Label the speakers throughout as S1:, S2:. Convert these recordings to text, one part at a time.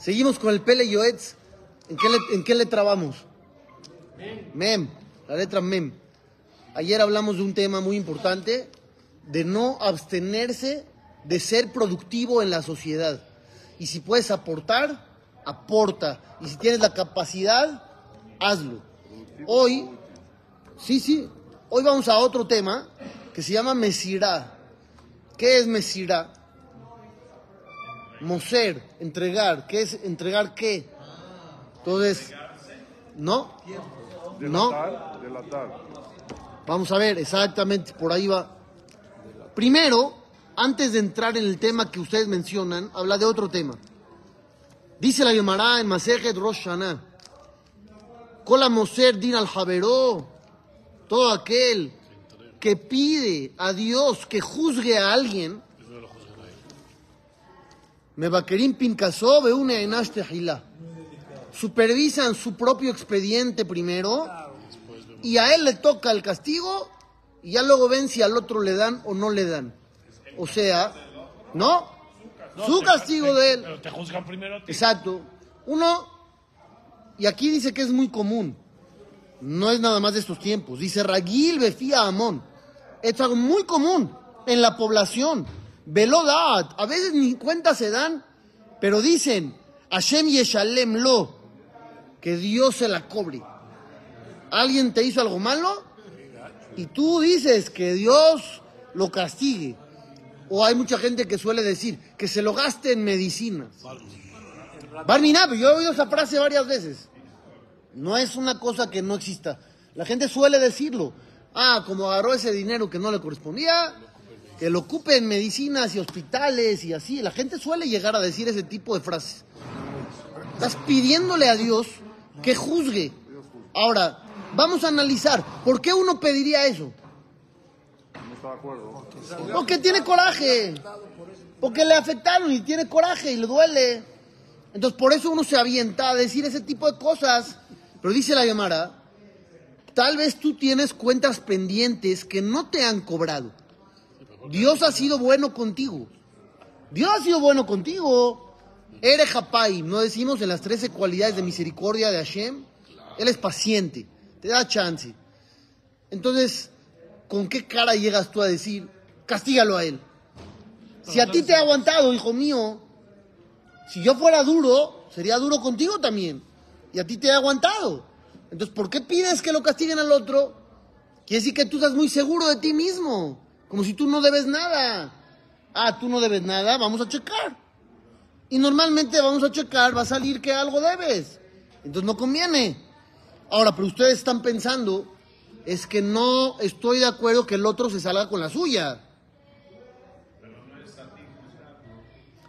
S1: Seguimos con el Pele Yoetz. ¿En qué, le- ¿En qué letra vamos? Mem. La letra Mem. Ayer hablamos de un tema muy importante, de no abstenerse de ser productivo en la sociedad. Y si puedes aportar, aporta. Y si tienes la capacidad, hazlo. Hoy, sí, sí, hoy vamos a otro tema que se llama Mesirá. ¿Qué es Mesirá? Moser, entregar. ¿Qué es entregar qué? Entonces, ¿no? No. Vamos a ver, exactamente, por ahí va. Primero, antes de entrar en el tema que ustedes mencionan, habla de otro tema. Dice la Gemara en Masejet Rosh Hashanah, Kola Moser din al Javeró, todo aquel que pide a Dios que juzgue a alguien, Mebakerim Pinkasó une en Ashtehilá. Supervisan su propio expediente primero y a él le toca el castigo y ya luego ven si al otro le dan o no le dan. O sea, ¿no? Su castigo de él.
S2: Pero te juzgan primero a ti.
S1: Exacto. Uno, y aquí dice que es muy común, no es nada más de estos tiempos, dice Ragil Befía Amón. Es algo muy común en la población. Velodat, a veces ni cuenta se dan, pero dicen, Hashem Yeshalem Lo, que Dios se la cobre. Alguien te hizo algo malo y tú dices que Dios lo castigue. O hay mucha gente que suele decir que se lo gaste en medicinas. Barminab, yo he oído esa frase varias veces. No es una cosa que no exista. La gente suele decirlo. Ah, como agarró ese dinero que no le correspondía, lo ocupe en medicinas y hospitales y así. La gente suele llegar a decir ese tipo de frases. Estás pidiéndole a Dios que juzgue. Ahora, vamos a analizar. ¿Por qué uno pediría eso?
S3: No de acuerdo.
S1: Porque tiene coraje. Porque le afectaron y tiene coraje y le duele. Entonces por eso uno se avienta a decir ese tipo de cosas. Pero dice la Gemara, tal vez tú tienes cuentas pendientes que no te han cobrado. Dios ha sido bueno contigo. Dios ha sido bueno contigo. Eres Hapai, no decimos en las 13 cualidades de misericordia de Hashem. Él es paciente, te da chance. Entonces, ¿con qué cara llegas tú a decir, castígalo a él? Si a ti te ha aguantado, hijo mío, si yo fuera duro, sería duro contigo también. Y a ti te ha aguantado. Entonces, ¿por qué pides que lo castiguen al otro? Quiere decir que tú estás muy seguro de ti mismo. Como si tú no debes nada. Ah, tú no debes nada, vamos a checar. Y normalmente vamos a checar, va a salir que algo debes. Entonces no conviene. Ahora, pero ustedes están pensando, es que no estoy de acuerdo que el otro se salga con la suya.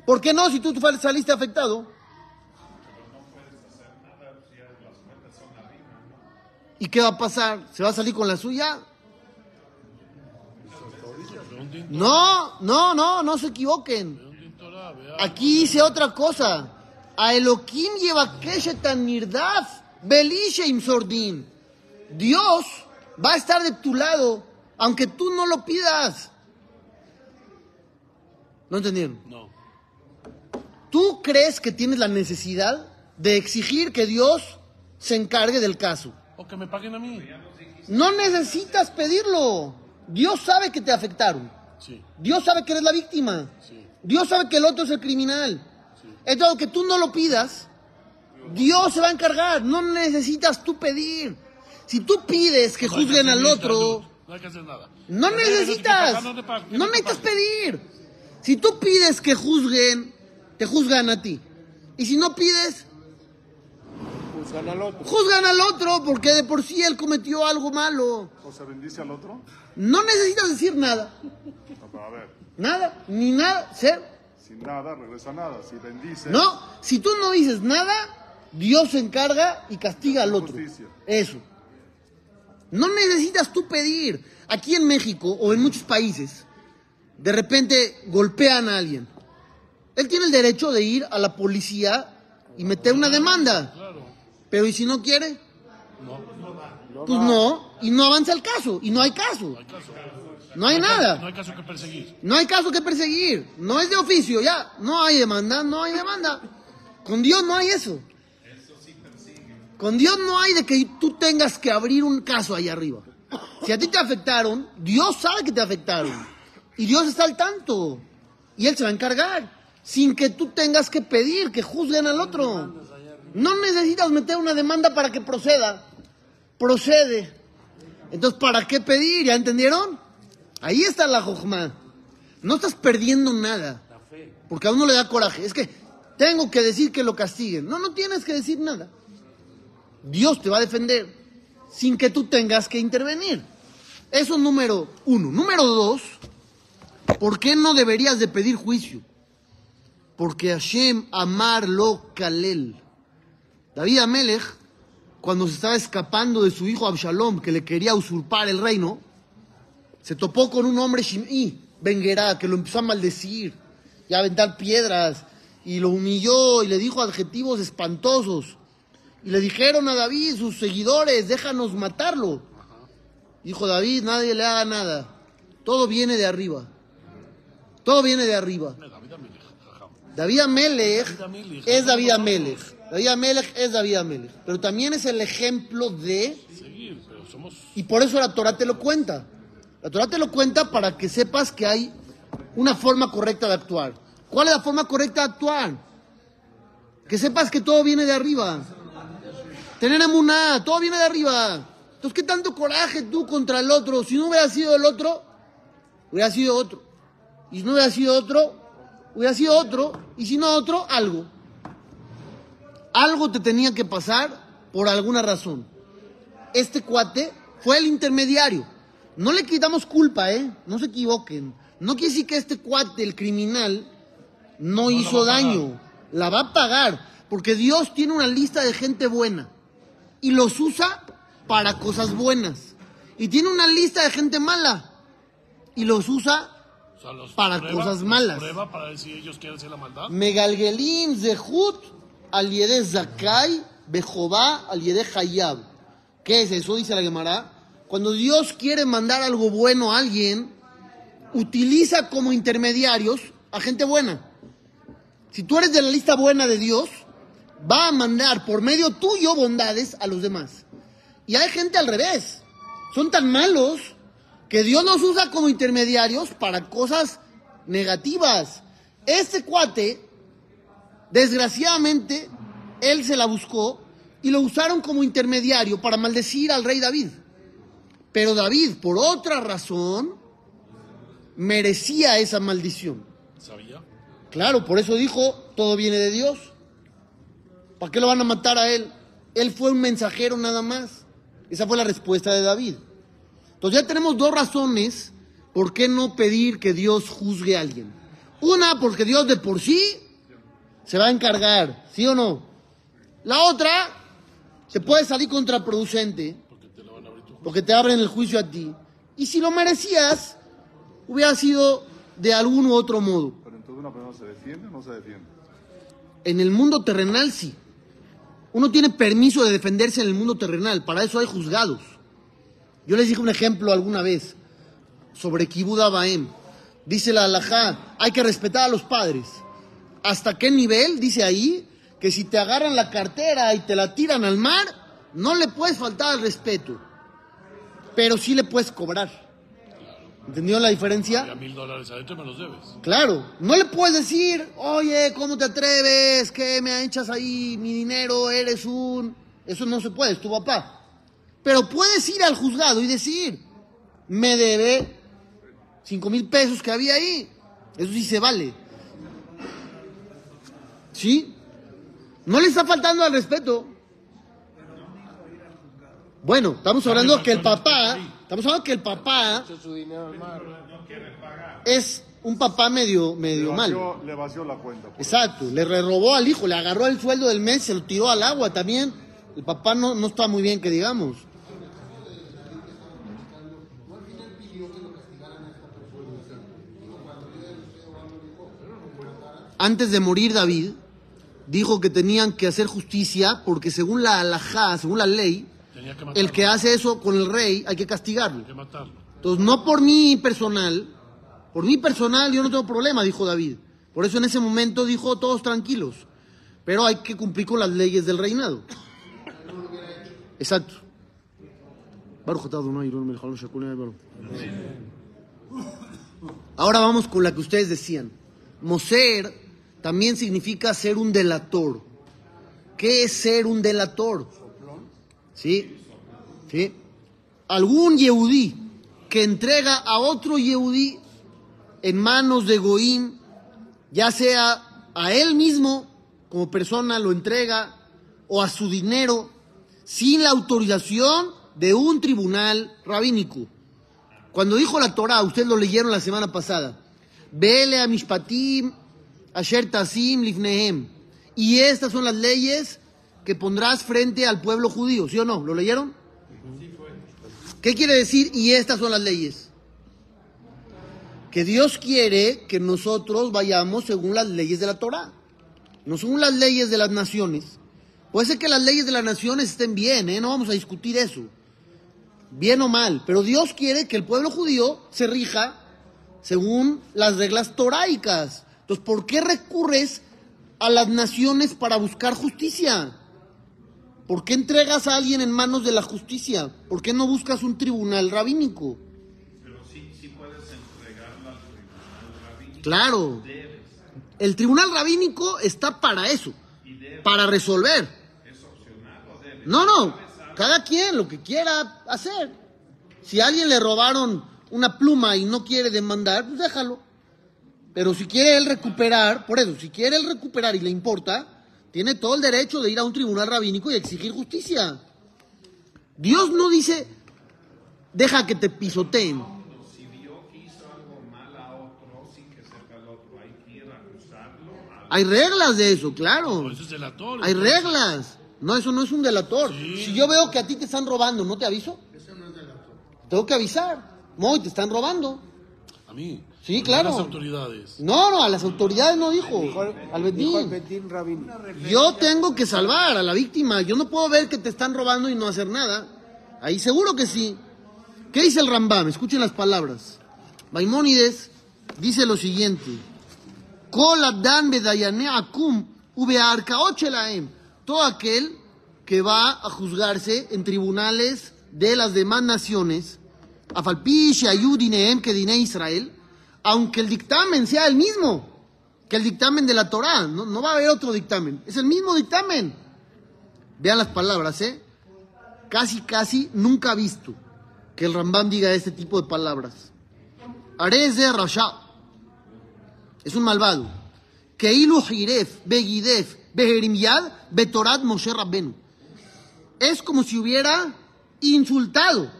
S1: ¿Por qué no? Si tú saliste afectado. ¿Y qué va a pasar? ¿Se va a salir con la suya? No, no, no, no se equivoquen. Aquí dice otra cosa. A Elohim lleva Nirdaf, Belisheim Sordin. Dios va a estar de tu lado, aunque tú no lo pidas. ¿No entendieron?
S2: No.
S1: ¿Tú crees que tienes la necesidad de exigir que Dios se encargue del caso?
S2: O que me paguen a mí.
S1: No necesitas pedirlo. Dios sabe que te afectaron.
S2: Sí.
S1: Dios sabe que eres la víctima.
S2: Sí.
S1: Dios sabe que el otro es el criminal. Entonces, aunque tú no lo pidas, Dios se va a encargar. No necesitas tú pedir. Si tú pides que
S2: No
S1: juzguen al otro,
S2: No hay que hacer nada.
S1: no
S2: Que que
S1: necesitas.
S2: no que
S1: necesitas pedir. Si tú pides que juzguen, te juzgan a ti. Y si no pides,
S3: Juzgan al otro.
S1: juzgan al otro porque de por sí él cometió algo malo.
S3: O se bendice al otro.
S1: No necesitas decir nada.
S3: No, pero a ver,
S1: Nada, ni nada, ser.
S3: sin nada regresa nada. Si bendice.
S1: No, si tú no dices nada, Dios se encarga y castiga al otro.
S3: Justicia.
S1: Eso. No necesitas tú pedir. Aquí en México o en muchos países, de repente golpean a alguien. Él tiene el derecho de ir a la policía y meter una demanda. Pero ¿y si no quiere?
S2: No.
S1: Pues no, y no avanza el caso, y no hay caso.
S2: No hay caso.
S1: No hay
S2: No
S1: nada.
S2: hay caso que perseguir.
S1: No hay caso que perseguir. No es de oficio, ya. No hay demanda, no hay demanda. Con Dios no hay eso. Con Dios no hay de que tú tengas que abrir un caso ahí arriba. Si a ti te afectaron, Dios sabe que te afectaron. Y Dios está al tanto. Y Él se va a encargar. Sin que tú tengas que pedir que juzguen al otro. No necesitas meter una demanda para que proceda. Procede. Entonces, ¿para qué pedir? ¿Ya entendieron? Ahí está la jojma. No estás perdiendo nada. Porque a uno le da coraje. Es que tengo que decir que lo castiguen. No, no tienes que decir nada. Dios te va a defender sin que tú tengas que intervenir. Eso es número uno. Número dos, ¿por qué no deberías de pedir juicio? Porque Hashem amar lo kalel. David Amelech, cuando se estaba escapando de su hijo Absalom, que le quería usurpar el reino, se topó con un hombre Shim'i, Benguerá, que lo empezó a maldecir y a aventar piedras, y lo humilló y le dijo adjetivos espantosos. Y le dijeron a David, sus seguidores, déjanos matarlo. Dijo David, nadie le haga nada. Todo viene de arriba. Todo viene de arriba.
S2: David Amelech,
S1: es David Amelech. David Amelech es David Amelech. Pero también es el ejemplo de
S2: Seguir, pero somos.
S1: y por eso la Torah te lo cuenta. La Torah te lo cuenta para que sepas que hay una forma correcta de actuar. ¿Cuál es la forma correcta de actuar? Que sepas que todo viene de arriba. Tener emuná, todo viene de arriba. Entonces, ¿qué tanto coraje tú contra el otro? Si no hubiera sido el otro, hubiera sido otro. Y si no hubiera sido otro, hubiera sido otro. Y si no otro, algo. Algo te tenía que pasar por alguna razón este cuate fue el intermediario. No le quitamos culpa, ¿eh? No se equivoquen. No quiere decir que este cuate, el criminal, no, hizo daño. La va a pagar. Porque Dios tiene una lista de gente buena. Y los usa para cosas buenas. Y tiene una lista de gente mala. Y los usa
S2: O sea, los
S1: Para
S2: prueba,
S1: cosas malas.
S2: Prueba para si ellos quieren hacer la maldad.
S1: Megalgelim Zehut al Yede Zakai Bejobá al Hayab. ¿Qué es eso? Dice la Gemara. Cuando Dios quiere mandar algo bueno a alguien, utiliza como intermediarios a gente buena. Si tú eres de la lista buena de Dios, va a mandar por medio tuyo bondades a los demás. Y hay gente al revés. Son tan malos que Dios los usa como intermediarios para cosas negativas. Este cuate, desgraciadamente, él se la buscó y lo usaron como intermediario para maldecir al rey David. Pero David, por otra razón, merecía esa maldición.
S2: ¿Sabía?
S1: Claro, por eso dijo, todo viene de Dios. ¿Para qué lo van a matar a él? Él fue un mensajero nada más. Esa fue la respuesta de David. Entonces ya tenemos dos razones por qué no pedir que Dios juzgue a alguien. Una, porque Dios de por sí se va a encargar, ¿sí o no? La otra, se puede salir contraproducente
S2: Porque te lo van a abrir tú.
S1: porque te abren el juicio a ti. Y si lo merecías, hubiera sido de algún u otro modo.
S3: Pero entonces una persona se defiende o no se defiende.
S1: En el mundo terrenal sí. Uno tiene permiso de defenderse en el mundo terrenal, para eso hay juzgados. Yo les dije un ejemplo alguna vez sobre Kibud Abaem. Dice la halajá, hay que respetar a los padres. ¿Hasta qué nivel? Dice ahí que si te agarran la cartera y te la tiran al mar, no le puedes faltar al respeto, pero sí le puedes cobrar. ¿Entendió la diferencia?
S2: Mil dólares adentro me los debes.
S1: Claro, no le puedes decir, oye, ¿cómo te atreves? ¿Qué me echas ahí mi dinero? Eres un... Eso no se puede, es tu papá. Pero puedes ir al juzgado y decir, me debe cinco mil pesos que había ahí. Eso sí se vale. ¿Sí? No le está faltando al respeto. Bueno, estamos hablando que el papá, estamos hablando que el papá es un papá medio,
S3: Le
S1: medio mal.
S3: le vació la cuenta.
S1: Exacto, le robó al hijo, le agarró el sueldo del mes, se lo tiró al agua también. El papá no, no está muy bien, que digamos. Antes de morir David, dijo que tenían que hacer justicia porque según la halajá, según la ley,
S2: que
S1: el que hace eso con el rey hay que castigarlo.
S2: Que.
S1: Entonces, no por mí personal, por mí personal yo no tengo problema, dijo David. Por eso en ese momento dijo todos tranquilos. Pero hay que cumplir con las leyes del reinado. Exacto. Ahora vamos con la que ustedes decían. Moser también significa ser un delator. ¿Qué es ser un delator? ¿Sí? ¿Sí? Algún yehudí que entrega a otro yehudí en manos de Goín, ya sea a él mismo como persona lo entrega o a su dinero sin la autorización de un tribunal rabínico. Cuando dijo la Torah, ustedes lo leyeron la semana pasada, Vele a Mishpatim, Asher Tasim Lifnehem. Y estas son las leyes que pondrás frente al pueblo judío, ¿sí o no? ¿Lo leyeron? ¿Qué quiere decir? Y estas son las leyes. Que Dios quiere que nosotros vayamos según las leyes de la Torah, no según las leyes de las naciones. Puede ser que las leyes de las naciones estén bien, ¿eh? no vamos a discutir eso, bien o mal, pero Dios quiere que el pueblo judío se rija según las reglas toraicas. Entonces, ¿por qué recurres a las naciones para buscar justicia? ¿Por qué entregas a alguien en manos de la justicia? ¿Por qué no buscas un tribunal rabínico? Claro. El tribunal rabínico está para eso, para resolver. No, no, cada quien lo que quiera hacer. Si a alguien le robaron una pluma y no quiere demandar, pues déjalo. Pero si quiere él recuperar, por eso, si quiere él recuperar y le importa, tiene todo el derecho de ir a un tribunal rabínico y exigir justicia. Dios no dice, deja que te pisoteen.
S4: Si vio que hizo algo mal a otro sin que sepa el otro, hay que acusarlo.
S1: reglas de eso, claro.
S2: eso es delator.
S1: Hay
S2: entonces.
S1: reglas. No, eso no es un delator.
S2: Sí.
S1: Si yo veo que a ti te están robando, ¿no te aviso? Tengo que avisar. Moy, te están robando.
S2: A mí.
S1: Sí, claro.
S2: a Las autoridades.
S1: No, no, a las autoridades no dijo. Al
S5: Dijo al
S1: Betín. Yo tengo que salvar a la víctima. Yo no puedo ver que te están robando y no hacer nada. Ahí seguro que sí. ¿Qué dice el Rambam? Escuchen las palabras. Maimónides dice lo siguiente. Todo aquel que va a juzgarse en tribunales de las demás naciones, afalpi sheayudineem que dine Israel, aunque el dictamen sea el mismo que el dictamen de la Torá. No, no va a haber otro dictamen. Es el mismo dictamen. Vean las palabras, ¿eh? Casi, casi nunca visto que el Rambam diga este tipo de palabras. Arez de Rasha. Es un malvado. Keilu Jiref, Begidef, Beherimyad, Betorat Moshe Rabbenu. Es como si hubiera insultado,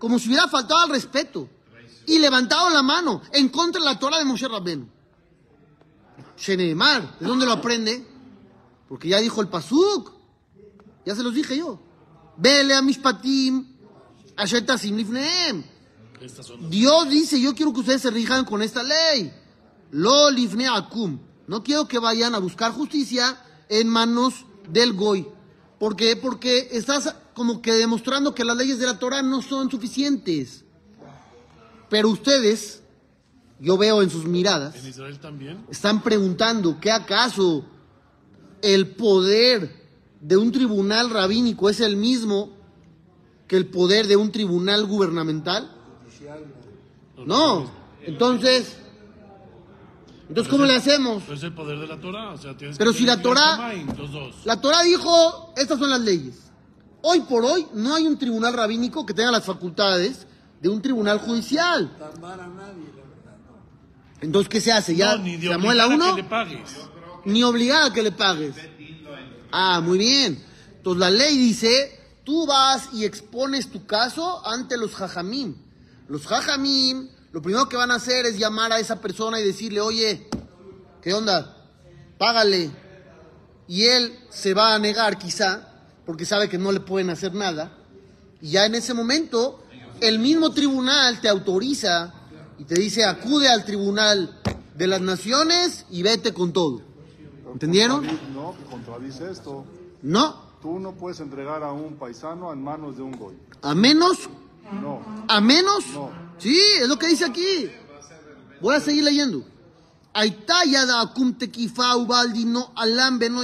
S1: como si hubiera faltado al respeto y levantado la mano en contra de la Torah de Moshe Rabbenu. Sheneemar, ¿de dónde lo aprende? Porque ya dijo el Pasuk, ya se los dije yo. Vele a Mishpatim, Dios dice, yo quiero que ustedes se rijan con esta ley. Lo lifne akum. No quiero que vayan a buscar justicia en manos del goy. ¿Por qué? Porque estás como que demostrando que las leyes de la Torah no son suficientes. Pero ustedes, yo veo en sus miradas,
S2: En Israel también.
S1: están preguntando que acaso el poder de un tribunal rabínico es el mismo que el poder de un tribunal gubernamental. No, entonces, entonces ¿cómo le hacemos?
S2: Pero es el poder de la Torah. O sea, tienes
S1: Pero
S2: que
S1: si la Torah-. La Torah dijo, estas son las leyes. Hoy por hoy no hay un tribunal rabínico que tenga las facultades de un tribunal judicial. Entonces, ¿qué se hace? ¿Ya
S2: no, ni de
S1: se amuela
S2: obligar a
S1: uno?
S2: que le pagues.
S1: ni obligada a que le pagues. Ah, muy bien. Entonces la ley dice, tú vas y expones tu caso ante los jajamim. Los jajamim, lo primero que van a hacer es llamar a esa persona y decirle, oye, ¿qué onda? Págale. Y él se va a negar quizá, porque sabe que no le pueden hacer nada. Y ya en ese momento, el mismo tribunal te autoriza y te dice, acude al tribunal de las naciones y vete con todo. ¿Entendieron?
S3: No, contradice esto.
S1: No.
S3: Tú no puedes entregar a un paisano en manos de un goy.
S1: ¿A menos?
S3: No.
S1: ¿A menos?
S3: No.
S1: Sí, es lo que dice aquí. Voy a seguir leyendo. Aitayada akum no alam beno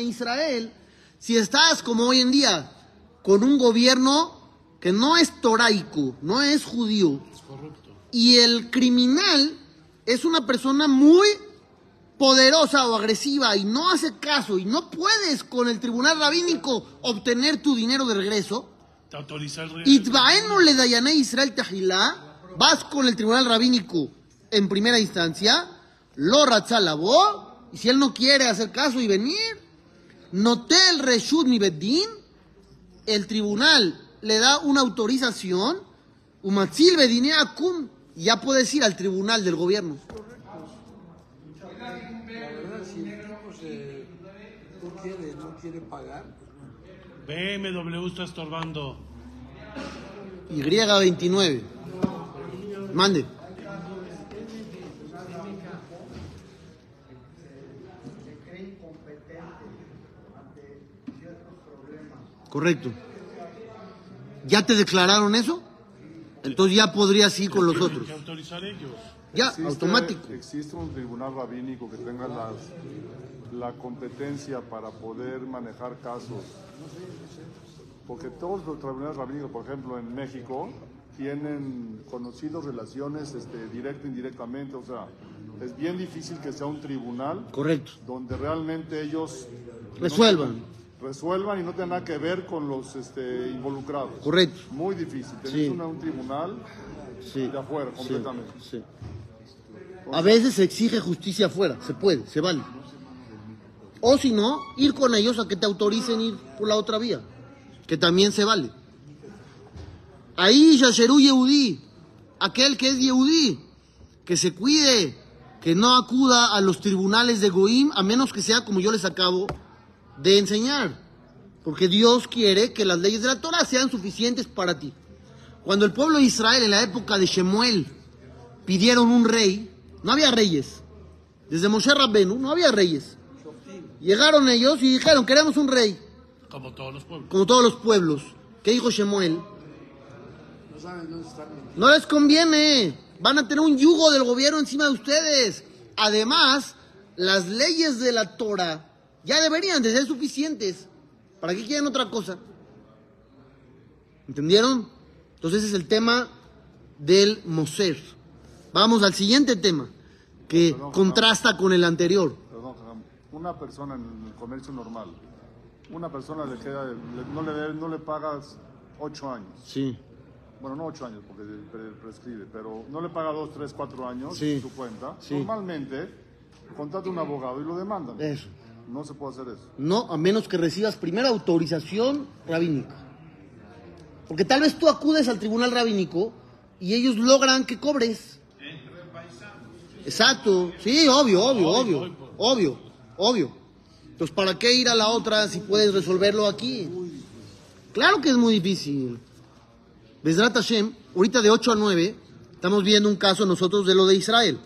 S1: Israel. Si estás como hoy en día con un gobierno que no es toraico, no es judío,
S2: Es corrupto.
S1: y el criminal es una persona muy poderosa o agresiva y no hace caso y no puedes con el tribunal rabínico obtener tu dinero de regreso,
S2: Te autoriza el.
S1: Itbaenu le dayané Israel Tajilá, vas con el tribunal rabínico en primera instancia, lo ratzalabó, y si él no quiere hacer caso y venir, notel reshut mi bedín, el tribunal le da una autorización, umatzil bedine akum, y ya puedes ir al tribunal del gobierno.
S5: No quiere, no quiere pagar.
S2: BMW está estorbando.
S1: Y29. Mande. Correcto. ¿Ya te declararon eso? Entonces ya podrías ir con los otros.
S2: que autorizar ellos.
S1: Ya,
S3: Existe-
S1: automático.
S3: Existe un tribunal rabínico que tenga las, la competencia para poder manejar casos. Porque todos los tribunales rabínicos, por ejemplo, en México, tienen conocidos relaciones este, directa e indirectamente. O sea, es bien difícil que sea un tribunal
S1: Correcto.
S3: donde realmente ellos
S1: Resuelvan.
S3: Resuelvan y no tengan nada que ver con los este, involucrados.
S1: Correcto.
S3: Muy difícil. Tenés
S1: Sí.
S3: una- un tribunal
S1: Sí.
S3: de afuera, completamente.
S1: sí. A veces se exige justicia afuera, se puede, se vale. O si no, ir con ellos a que te autoricen ir por la otra vía, que también se vale. Ahí Yasheru Yehudí, aquel que es Yehudí, que se cuide, que no acuda a los tribunales de Goim, a menos que sea como yo les acabo de enseñar. Porque Dios quiere que las leyes de la Torah sean suficientes para ti. Cuando el pueblo de Israel en la época de Shemuel pidieron un rey, no había reyes. Desde Moshe Rabbenu no había reyes. Llegaron ellos y dijeron, queremos un rey,
S2: Como todos los pueblos.
S1: como todos los pueblos. ¿Qué dijo Shemuel?
S5: No saben dónde están metidos.
S1: No les conviene. Van a tener un yugo del gobierno encima de ustedes. Además, las leyes de la Torah ya deberían de ser suficientes. ¿Para qué quieren otra cosa? ¿Entendieron? Entonces ese es el tema del Moser. Vamos al siguiente tema, que
S3: Perdón,
S1: contrasta con el anterior.
S3: Perdón, Jajam. una persona en el comercio normal, una persona le queda, no, le, no le pagas ocho años.
S1: Sí,
S3: Bueno, no ocho años porque pre- prescribe, pero no le paga dos, tres, cuatro años
S1: Sí.
S3: en su cuenta.
S1: Sí.
S3: Normalmente, contrata un abogado y lo demandan.
S1: eso.
S3: No se puede hacer eso.
S1: No, a menos que recibas primero autorización rabínica. Porque tal vez tú acudes al tribunal rabínico y ellos logran que cobres. Exacto, sí, obvio, obvio, obvio, obvio, obvio. Entonces, ¿para qué ir a la otra si puedes resolverlo aquí? Claro que es muy difícil. Besrat Hashem, ahorita de 8 a 9, estamos viendo un caso nosotros de lo de Israel,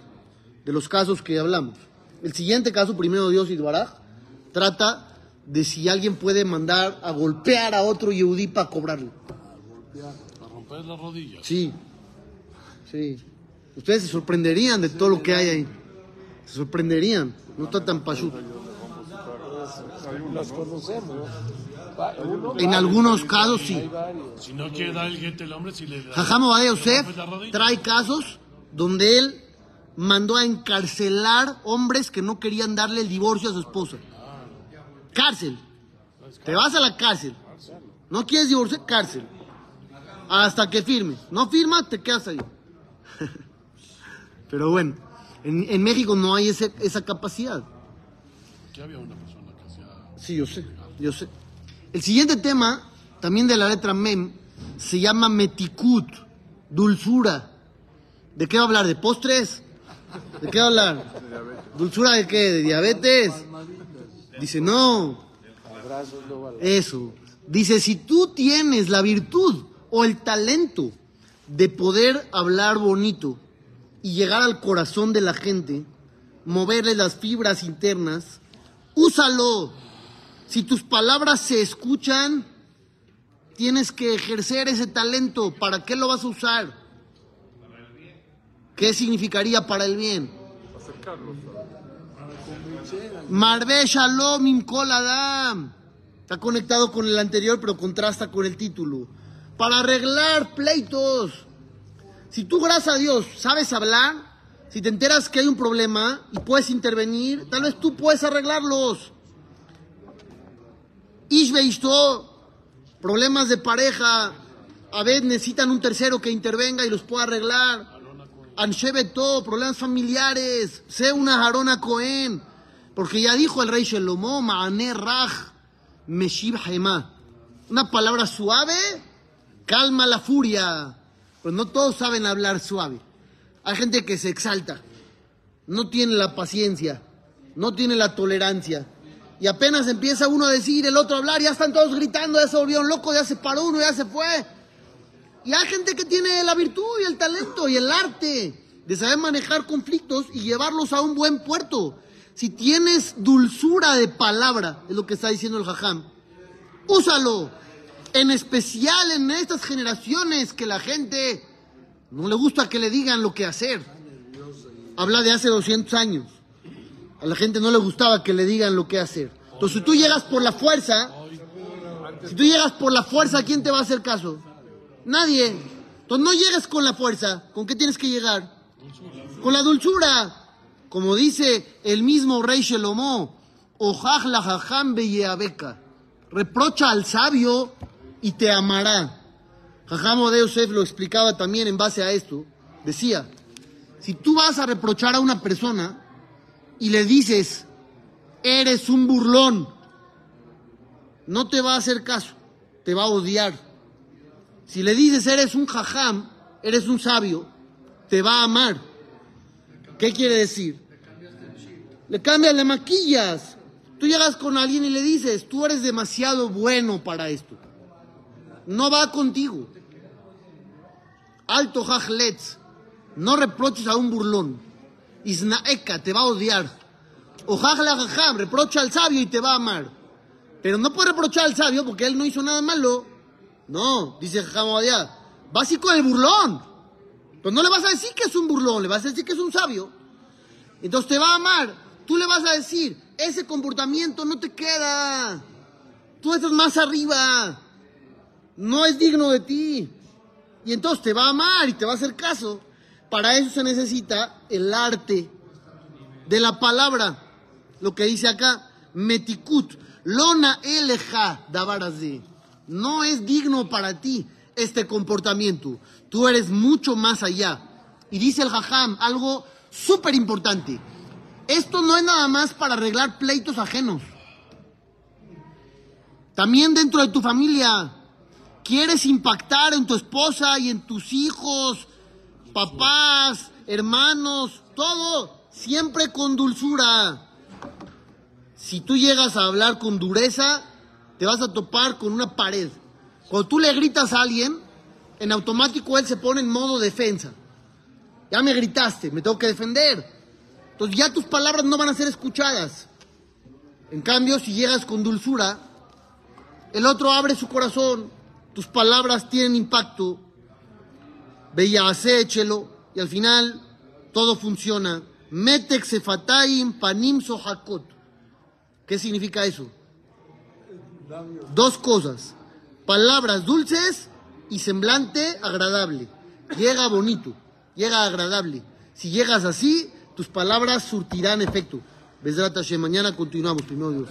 S1: de los casos que hablamos. El siguiente caso, primero Dios y trata de si alguien puede mandar a golpear a otro Yehudí para cobrarle.
S2: Para romper las rodillas.
S1: Sí, sí. Ustedes se sorprenderían de todo lo que hay ahí. Se sorprenderían. No está tan pachuto.
S5: Los conocemos.
S1: En algunos casos sí.
S2: Si no quiere dar el gente el hombre, si le da.
S1: Jajam Obadiah
S2: le
S1: Yosef trae casos donde él mandó a encarcelar hombres que no querían darle el divorcio a su esposa. Cárcel. Te vas a la cárcel. No quieres divorciar, cárcel. Hasta que firmes. No firma, te quedas ahí. Pero bueno, en, en México no hay ese- esa capacidad.
S2: Aquí había una persona que hacía.
S1: Sí, yo sé, yo sé. El siguiente tema, también de la letra Mem, se llama Metikut, dulzura. ¿De qué va a hablar? ¿De postres? ¿De qué va a hablar? ¿Dulzura de qué? ¿De diabetes? Dice, no, eso. Dice, si tú tienes la virtud o el talento de poder hablar bonito y llegar al corazón de la gente, moverle las fibras internas, úsalo. Si tus palabras se escuchan, tienes que ejercer ese talento. ¿Para qué lo vas a usar? ¿Qué significaría para el bien?
S3: Acercarlos.
S1: Marve Shalom Im Adam. Está conectado con el anterior, pero contrasta con el título. Para arreglar pleitos. Si tú, gracias a Dios, sabes hablar, si te enteras que hay un problema y puedes intervenir, tal vez tú puedes arreglarlos. Ishbe Ishto, problemas de pareja, a veces necesitan un tercero que intervenga y los pueda arreglar. Anshebeto, problemas familiares, sé una Jarona Cohen, porque ya dijo el rey Shelomo, Maane Raj, Meshib Hema. Una palabra suave calma la furia. Pues no todos saben hablar suave. Hay gente que se exalta, no tiene la paciencia, no tiene la tolerancia. Y apenas empieza uno a decir, el otro a hablar, ya están todos gritando, ya se volvieron locos, ya se paró uno, ya se fue. Y hay gente que tiene la virtud y el talento y el arte de saber manejar conflictos y llevarlos a un buen puerto. Si tienes dulzura de palabra, es lo que está diciendo el jajam, úsalo. En especial en estas generaciones que la gente no le gusta que le digan lo que hacer. Habla de hace 200 años. A la gente no le gustaba que le digan lo que hacer. Entonces, si tú llegas por la fuerza, si tú llegas por la fuerza, ¿quién te va a hacer caso? Nadie. Entonces, no llegues con la fuerza. ¿Con qué tienes que llegar? Con la dulzura. Como dice el mismo rey Shelomo, Ojaj la jajam beyeabeka. Reprocha al sabio y te amará. Jajam de Yosef lo explicaba también en base a esto. Decía, si tú vas a reprochar a una persona y le dices, eres un burlón, no te va a hacer caso, te va a odiar. Si le dices, eres un jajam, eres un sabio, te va a amar. ¿Qué quiere decir? Le cambias, le maquillas. Tú llegas con alguien y le dices, tú eres demasiado bueno para esto. No va contigo. Alto Jajletz. No reproches a un burlón. Isnaeka te va a odiar. O Jajla Jajam, reprocha al sabio y te va a amar. Pero no puedes reprochar al sabio porque él no hizo nada malo. No, dice Jajam Obadiah. Vas a ir con el burlón. Pues no le vas a decir que es un burlón, le vas a decir que es un sabio. Entonces te va a amar. Tú le vas a decir, ese comportamiento no te queda. Tú estás más arriba. No es digno de ti. Y entonces te va a amar y te va a hacer caso. Para eso se necesita el arte de la palabra. Lo que dice acá, metikut, lona eleja dabarazi. No es digno para ti este comportamiento. Tú eres mucho más allá. Y dice el jajam algo súper importante. Esto no es nada más para arreglar pleitos ajenos. También dentro de tu familia. Quieres impactar en tu esposa y en tus hijos, papás, hermanos, todo, siempre con dulzura. Si tú llegas a hablar con dureza, te vas a topar con una pared. Cuando tú le gritas a alguien, en automático él se pone en modo defensa. Ya me gritaste, me tengo que defender. Entonces ya tus palabras no van a ser escuchadas. En cambio, si llegas con dulzura, el otro abre su corazón, tus palabras tienen impacto, veía échelo, y al final todo funciona. Metek sefataim panim. ¿Qué significa eso? Dos cosas. Palabras dulces y semblante agradable. Llega bonito, llega agradable. Si llegas así, tus palabras surtirán efecto. Besrat Hashem. Mañana continuamos, primero Dios.